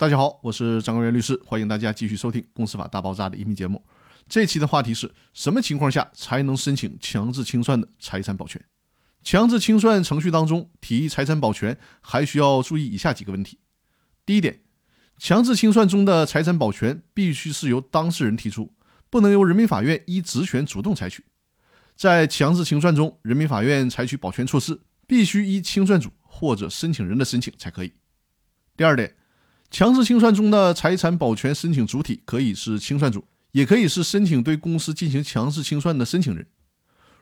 大家好，我是张高元律师，欢迎大家继续收听《公司法大爆炸》的音频节目。这期的话题是什么情况下才能申请强制清算的财产保全？强制清算程序当中提财产保全，还需要注意以下几个问题。第一点，强制清算中的财产保全必须是由当事人提出，不能由人民法院依职权主动采取。在强制清算中，人民法院采取保全措施，必须依清算组或者申请人的申请才可以。第二点。强制清算中的财产保全申请主体可以是清算组，也可以是申请对公司进行强制清算的申请人。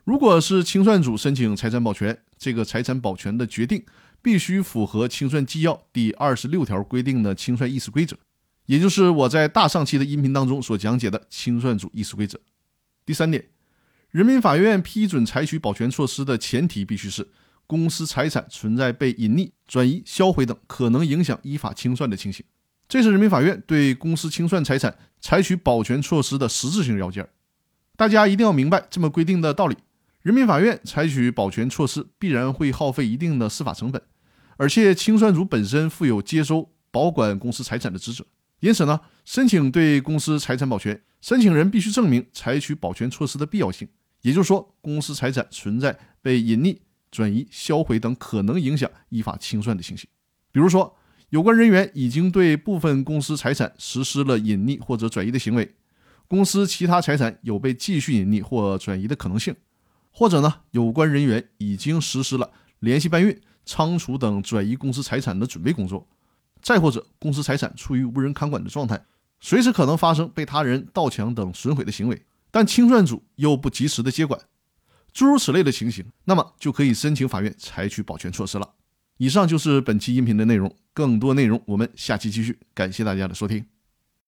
如果是清算组申请财产保全，这个财产保全的决定必须符合清算纪要第二十六条规定的清算议事规则，也就是我在大上期的音频当中所讲解的清算组议事规则。第三点，人民法院批准采取保全措施的前提必须是。公司财产存在被隐匿、转移、销毁等可能影响依法清算的情形，这是人民法院对公司清算财产采取保全措施的实质性要件。大家一定要明白这么规定的道理。人民法院采取保全措施必然会耗费一定的司法成本，而且清算组本身负有接收、保管公司财产的职责。因此呢，申请对公司财产保全，申请人必须证明采取保全措施的必要性，也就是说，公司财产存在被隐匿。转移、销毁等可能影响依法清算的情形，比如说，有关人员已经对部分公司财产实施了隐匿或者转移的行为，公司其他财产有被继续隐匿或转移的可能性，或者呢，有关人员已经实施了联系搬运、仓储等转移公司财产的准备工作，再或者公司财产处于无人看管的状态，随时可能发生被他人盗抢等损毁的行为，但清算组又不及时的接管。诸如此类的情形，那么就可以申请法院采取保全措施了。以上就是本期音频的内容，更多内容我们下期继续。感谢大家的收听。